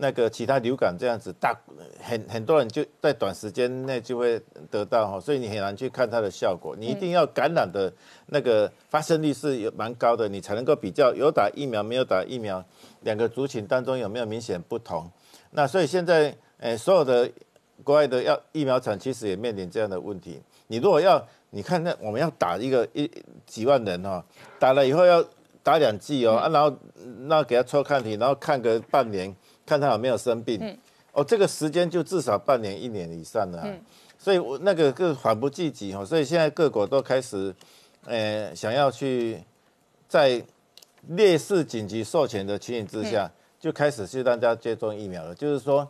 那个其他流感这样子大很很多人就在短时间内就会得到哈，所以你很难去看它的效果。你一定要感染的那个发生率是有蛮高的，你才能够比较有打疫苗没有打疫苗两个族群当中有没有明显不同。那所以现在诶，所有的国外的要疫苗厂其实也面临这样的问题。你如果要你看那我们要打一个一几万人哈，打了以后要打两剂哦，啊然后那给他抽抗体，然后看个半年。看他有没有生病，哦，这个时间就至少半年、一年以上了，所以我那个个缓不济急哈，所以现在各国都开始，呃，想要去在烈士紧急授权的情形之下，就开始去大家接种疫苗了。就是说，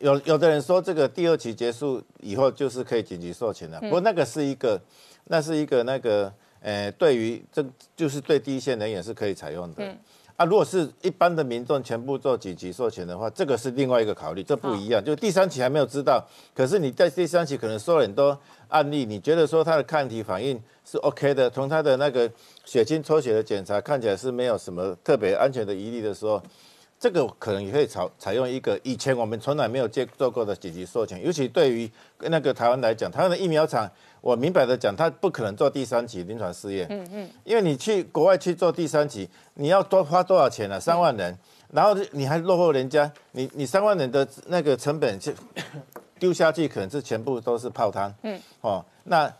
有有的人说这个第二期结束以后就是可以紧急授权了，不过那个是一个，那是一个那个，呃，对于这就是对第一线人员是可以采用的。啊，如果是一般的民众全部做紧急授权的话，这个是另外一个考虑，这不一样。就第三期还没有知道，可是你在第三期可能收了很多案例，你觉得说他的抗体反应是 OK 的，从他的那个血清抽血的检查看起来是没有什么特别安全的疑虑的时候，这个可能也可以采采用一个以前我们从来没有接做过的紧急授权，尤其对于那个台湾来讲，台湾的疫苗厂。我明白的讲，他不可能做第三期临床试验，嗯嗯，因为你去国外去做第三期，你要多花多少钱呢？三万人，然后你还落后人家，你你三万人的那个成本就丢下去，可能是全部都是泡汤，嗯，哦，那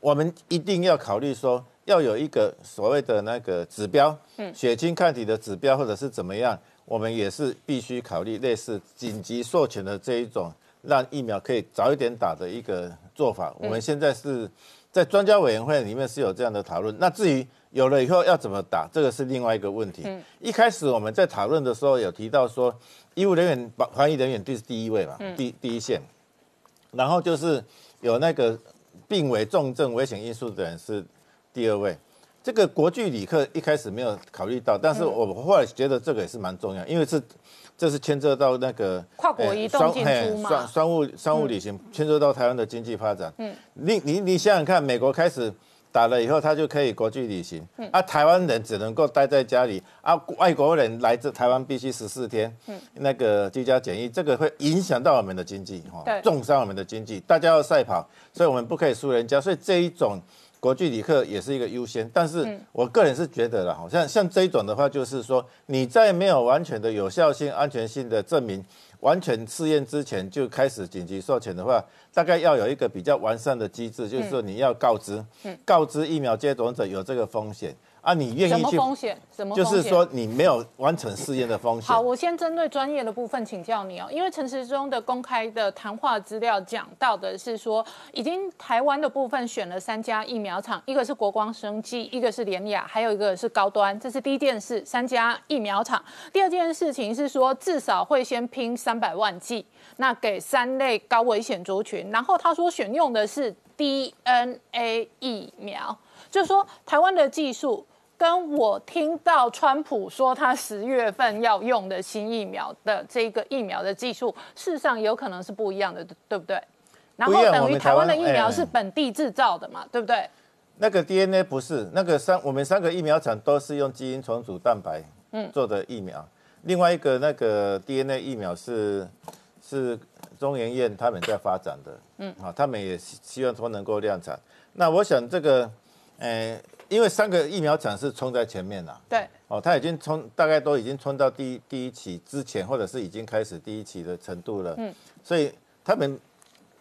我们一定要考虑说，要有一个所谓的那个指标，嗯，血清抗体的指标，或者是怎么样，我们也是必须考虑类似紧急授权的这一种。让疫苗可以早一点打的一个做法，我们现在是在专家委员会里面是有这样的讨论。那至于有了以后要怎么打，这个是另外一个问题。一开始我们在讨论的时候有提到说，医务人员、防疫人员第是第一位嘛，第第一线，然后就是有那个病危重症危险因素的人是第二位。这个国际旅客一开始没有考虑到，但是我后来觉得这个也是蛮重要，因为是。这是牵涉到那个跨国移动进出嘛？商商务商务旅行牵涉到台湾的经济发展。嗯，你你你想想看，美国开始打了以后，他就可以国际旅行。嗯，啊，台湾人只能够待在家里。啊，外国人来自台湾必须十四天。嗯，那个居家检疫，这个会影响到我们的经济，哈，重伤我们的经济。大家要赛跑，所以我们不可以输人家。所以这一种。国际旅客也是一个优先，但是我个人是觉得了，好像像这一种的话，就是说你在没有完全的有效性、安全性的证明、完全试验之前就开始紧急授权的话，大概要有一个比较完善的机制，就是说你要告知，告知疫苗接种者有这个风险。啊，你愿意去？什么风险？什么？就是说你没有完成试验的风险。好，我先针对专业的部分请教你哦，因为陈时中的公开的谈话资料讲到的是说，已经台湾的部分选了三家疫苗厂，一个是国光生技，一个是联雅，还有一个是高端，这是第一件事，三家疫苗厂。第二件事情是说，至少会先拼三百万剂，那给三类高危险族群，然后他说选用的是 DNA 疫苗，就是说台湾的技术。跟我听到川普说他十月份要用的新疫苗的这个疫苗的技术，事实上有可能是不一样的，对不对？然后等于台湾湾的疫苗哎是本地制造的嘛，对不对？那个 DNA 不是那个三，我们三个疫苗厂都是用基因重组蛋白做的疫苗。另外一个那个 DNA 疫苗是是中研院他们在发展的，嗯，好，他们也希希望说能够量产。那我想这个，呃，因为三个疫苗厂是冲在前面啦，对，哦，他已经冲，大概都已经冲到第一第一期之前，或者是已经开始第一期的程度了。嗯，所以他们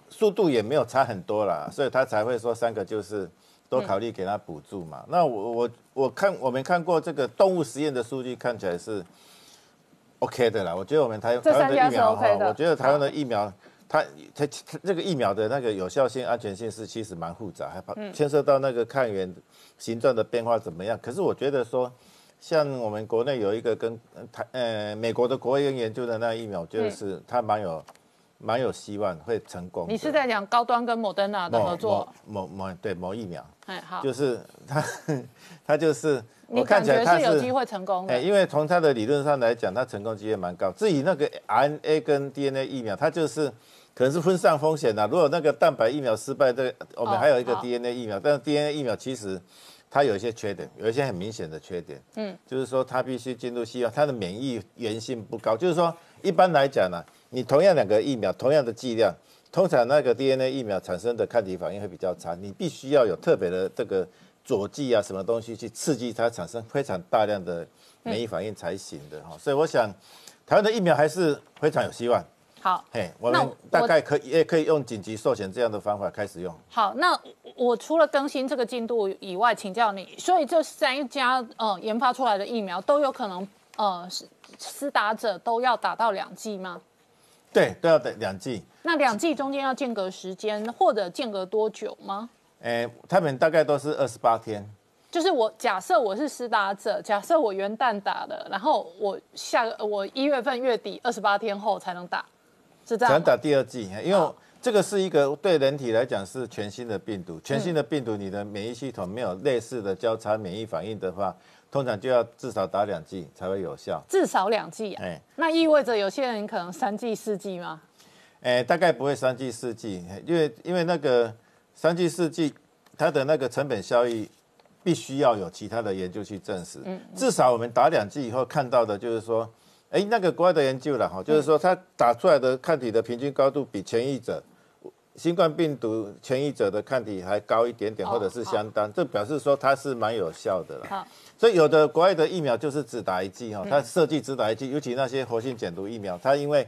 速度也没有差很多啦，所以他才会说三个就是多考虑给他补助嘛。那我我我看我们看过这个动物实验的数据，看起来是 OK 的啦。我觉得我们台台湾的疫苗 OK 的我觉得台湾的疫苗。它它它这个疫苗的那个有效性、安全性是其实蛮复杂，还怕牵涉到那个抗原形状的变化怎么样。可是我觉得说，像我们国内有一个跟呃台呃美国的国卫院研究的那个疫苗，我觉得是它蛮有蛮有希望会成功。你是在讲高端跟莫德纳的合作？某某某对某疫苗，哎，好，就是 它它就是你我看起来它是有机会成功哎，的？因为从它的理论上来讲，它成功几率蛮高。至于那个 RNA 跟 DNA 疫苗，它就是可能是分散风险的。如果那个蛋白疫苗失败，这个我们哦还有一个 DNA 疫苗，但是 DNA 疫苗其实它有一些缺点，有一些很明显的缺点。嗯，就是说它必须进入细胞，它的免疫原性不高。就是说一般来讲呢，你同样两个疫苗，同样的剂量。通常那个 DNA 疫苗产生的抗体反应会比较差，你必须要有特别的这个佐剂啊，什么东西去刺激它产生非常大量的免疫反应才行的哈。所以我想，台湾的疫苗还是非常有希望。好，嘿，我大概可以也可以用紧急授权这样的方法开始用。好，那我除了更新这个进度以外，请教你，所以这三家呃研发出来的疫苗都有可能呃是施打者都要打到两剂吗？对，都要等两剂。那两剂中间要间隔时间或者间隔多久吗？诶，他们大概都是二十八天。就是我假设我是施打者，假设我元旦打的，然后我下个我一月份月底二十八天后才能打，是这样吗？才能打第二剂，因为好这个是一个对人体来讲是全新的病毒，全新的病毒，你的免疫系统没有类似的交叉免疫反应的话，通常就要至少打两剂才会有效。至少两剂啊。哎，那意味着有些人可能三剂四剂吗？哎，大概不会三剂四剂，因为因为那个三剂四剂，它的那个成本效益必须要有其他的研究去证实。至少我们打两剂以后看到的就是说，哎，那个国外的研究了哈，就是说它打出来的抗体的平均高度比前一者。新冠病毒前一者的抗体还高一点点，哦或者是相当，这表示说它是蛮有效的了。好，所以有的国外的疫苗就是只打一剂哈，它设计只打一剂，尤其那些活性减毒疫苗，它因为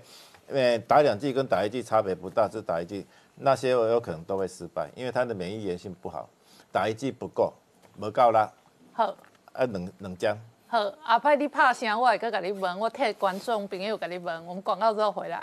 呃打两剂跟打一剂差别不大，只打一剂，那些有可能都会失败，因为它的免疫原性不好，打一剂不够，没够啦，好。啊两两针。好，阿派你拍声，我会再甲你问，我替观众朋友甲你问。我们广告之后回来。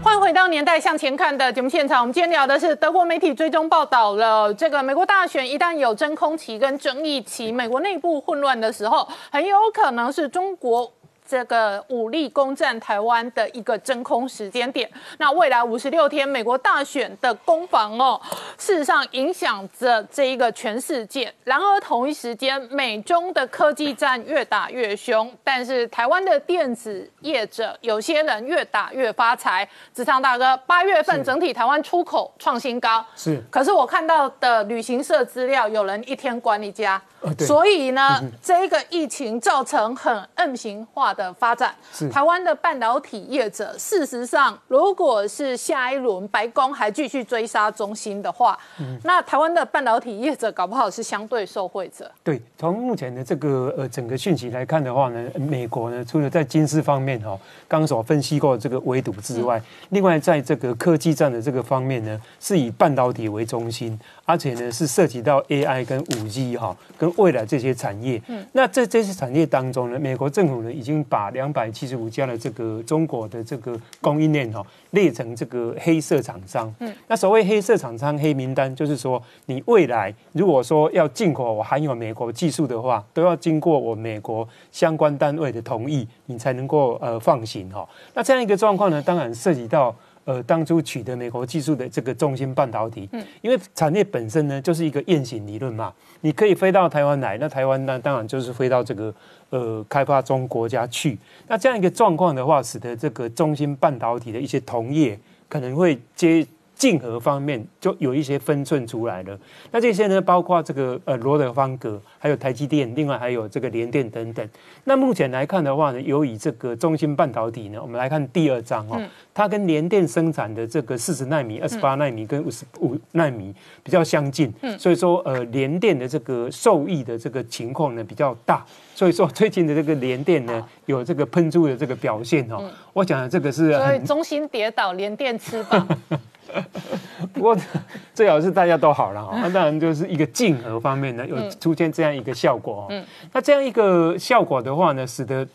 欢迎回到《年代向前看》的节目现场，我们今天聊的是德国媒体追踪报道了这个美国大选，一旦有真空期跟争议期，美国内部混乱的时候，很有可能是中国。这个武力攻占台湾的一个真空时间点。那未来五十六天美国大选的攻防哦，事实上影响着这一个全世界。然而同一时间，美中的科技战越打越凶，但是台湾的电子业者有些人越打越发财。子昌大哥，八月份整体台湾出口创新高，是可是我看到的旅行社资料，有人一天管一家，呃所以呢，这个疫情造成很 M 型化的发展。是台湾的半导体业者，事实上，如果是下一轮白宫还继续追杀中芯的话，嗯那台湾的半导体业者搞不好是相对受惠者。对，从目前的这个呃整个讯息来看的话呢，美国呢除了在军事方面哈、哦，刚刚所分析过这个围堵之外，另外在这个科技战的这个方面呢，是以半导体为中心，而且呢是涉及到 AI 跟五 G 哈，跟未来这些产业。嗯，那在这些产业当中呢，美国政府呢已经把两百七十五家的这个中国的这个供应链哈列成这个黑色厂商。嗯，那所谓黑色厂商黑名单，就是说你未来如果说要进口我含有美国技术的话，都要经过我美国相关单位的同意，你才能够呃放行哈。那这样一个状况呢，当然涉及到。呃，当初取得美国技术的这个中芯半导体，嗯，因为产业本身呢就是一个雁行理论嘛，你可以飞到台湾来，那台湾呢当然就是飞到这个呃开发中国家去，那这样一个状况的话，使得这个中芯半导体的一些同业可能会接。竞合方面就有一些分寸出来了。那这些呢，包括这个呃罗德方格，还有台积电，另外还有这个联电等等。那目前来看的话呢，由于这个中芯半导体呢，我们来看第二章哦，它跟联电生产的这个四十纳米、二十八纳米跟五十五纳米比较相近，嗯所以说呃联电的这个受益的这个情况呢比较大。所以说最近的这个联电呢有这个喷出的这个表现哦，我讲的这个是所以中芯跌倒，联电吃饱。不过最好是大家都好了哈，那当然就是一个竞合方面呢，有出现这样一个效果嗯，那这样一个效果的话呢，使得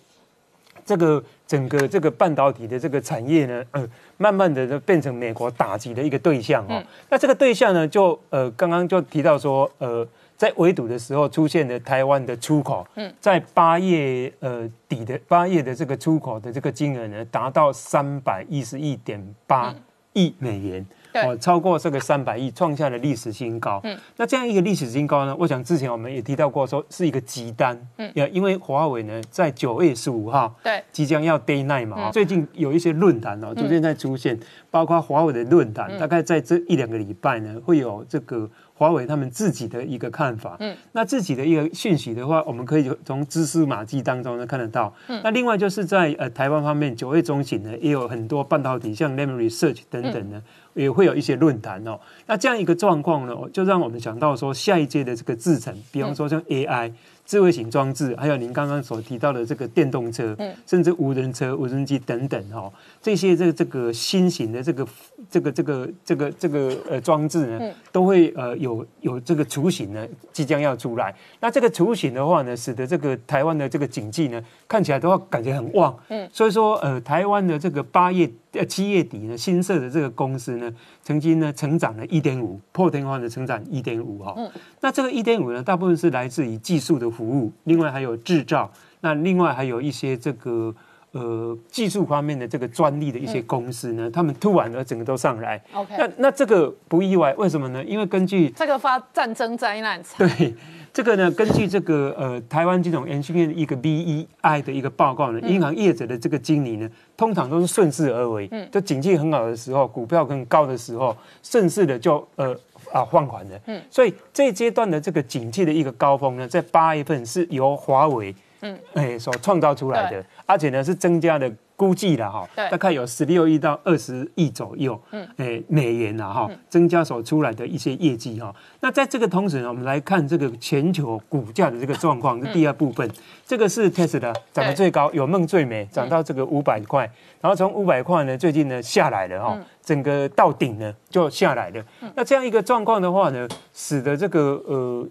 这个整个这个半导体的这个产业呢，呃，慢慢的就变成美国打击的一个对象哈。那这个对象呢，就呃刚刚就提到说，呃，在围堵的时候出现了台湾的出口，嗯，在八月呃底的八月的这个出口的这个金额呢，达到三百一十一点八。亿美元，哦，超过这个三百亿，创下了历史新高。嗯，那这样一个历史新高呢？我想之前我们也提到过，说是一个急单。嗯，因为华为呢，在九月十五号，对，即将要 day night 嘛。最近有一些论坛哦，逐渐在出现，包括华为的论坛，大概在这一两个礼拜呢，会有这个。华为他们自己的一个看法，嗯，那自己的一个讯息的话，我们可以从蛛丝马迹当中呢看得到。嗯，那另外就是在呃台湾方面，九月中旬呢也有很多半导体，像 Lemon Research 等等呢，也会有一些论坛哦。那这样一个状况呢，就让我们想到说，下一届的这个制程，比方说像 AI。智慧型装置，还有您刚刚所提到的这个电动车，嗯，甚至无人车、无人机等等，哈，这些这这个新型的这个这个这个这个这个呃装置呢，都会呃有有这个雏形呢，即将要出来。那这个雏形的话呢，使得这个台湾的这个景气呢，看起来的话感觉很旺，嗯，所以说呃，台湾的这个八月。呃，七月底呢，新设的这个公司呢，曾经呢成长了一点五，破天荒的成长一点五哈。嗯。那这个一点五呢，大部分是来自于技术的服务，另外还有制造，那另外还有一些这个呃技术方面的这个专利的一些公司呢，他们突然的整个都上来。OK。那那这个不意外，为什么呢？因为根据这个发战争灾难。对。这个呢，根据这个呃台湾金融研究院的一个 BEI 的一个报告呢，银行业者的这个经理呢，通常都是顺势而为，嗯，就经济很好的时候，股票更高的时候，顺势的就呃啊放款的，嗯，所以这一阶段的这个景气的一个高峰呢，在八月份是由华为，嗯，哎所创造出来的，而且呢是增加的。估计了哈，大概有十六亿到二十亿左右，嗯，诶，美元呐哈，增加所出来的一些业绩哈。那在这个同时呢，我们来看这个全球股价的这个状况，是第二部分。这个是 Tesla 涨得最高，有梦最美，涨到这个五百块，然后从五百块呢，最近呢下来了哈，整个到顶呢就下来了。那这样一个状况的话呢，使得这个呃。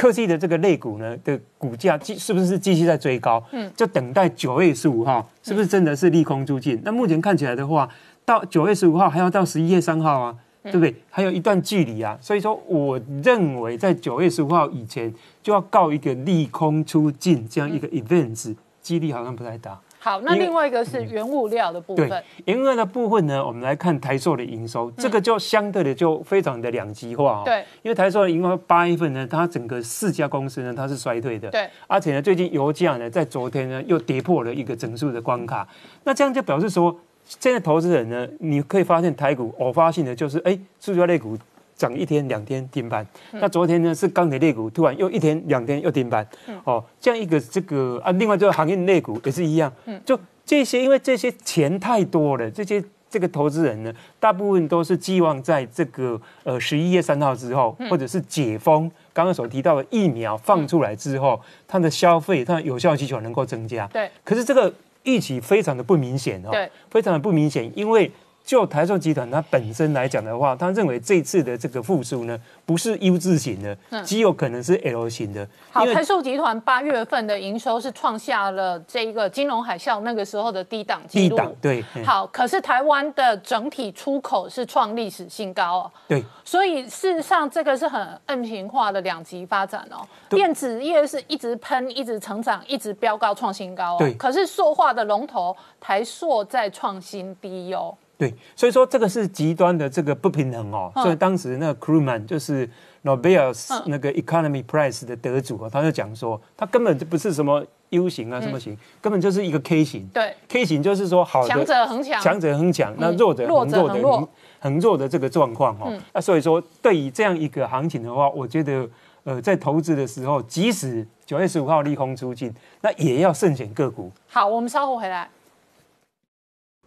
科技的这个类股呢的股价继是不是继续在追高？嗯，就等待九月十五号，是不是真的是利空出尽？那目前看起来的话，到九月十五号还要到十一月三号啊，对不对？还有一段距离啊，所以说我认为在九月十五号以前就要告一个利空出尽这样一个 event，几率好像不太大。好，那另外一个是原物料的部分。对，原物料的部分呢，我们来看台塑的营收，这个就相对的就非常的两极化。对，因为台塑的营收八月份呢，它整个四家公司呢，它是衰退的。对，而且呢，最近油价呢，在昨天呢，又跌破了一个整数的关卡。那这样就表示说，现在投资人呢，你可以发现台股偶发性的就是，哎，塑胶类股。涨一天两天停板，那昨天呢是钢铁类股突然又一天两天又停板，哦，这样一个这个啊，另外这个行业类股也是一样，就这些，因为这些钱太多了，这些这个投资人呢，大部分都是寄望在这个呃十一月三号之后，或者是解封，刚刚所提到的疫苗放出来之后，它的消费、它的有效需求能够增加。对，可是这个预期非常的不明显哦，对，非常的不明显，因为。就台塑集团它本身来讲的话，他认为这次的这个复苏呢，不是 U 字型的，极有可能是 L 型的。好，台塑集团八月份的营收是创下了这一个金融海啸那个时候的低档记录。低档对。好，可是台湾的整体出口是创历史新高哦。对。所以事实上，这个是很 N 型化的两极发展哦。电子业是一直喷，一直成长，一直飙高创新高哦。对。可是塑化的龙头台塑在创新低哦。对，所以说这个是极端的这个不平衡哦。所以当时那个 Krugman 就是 Nobel 那个 Economy Prize 的得主啊，他就讲说，他根本就不是什么 U 型啊，什么型，根本就是一个 K 型。对，K 型就是说好的强者恒强，强者恒强，那弱者弱者很弱，很弱的这个状况哦。那所以说，对于这样一个行情的话，我觉得呃，在投资的时候，即使九月十五号利空出尽，那也要慎选个股。好，我们稍后回来。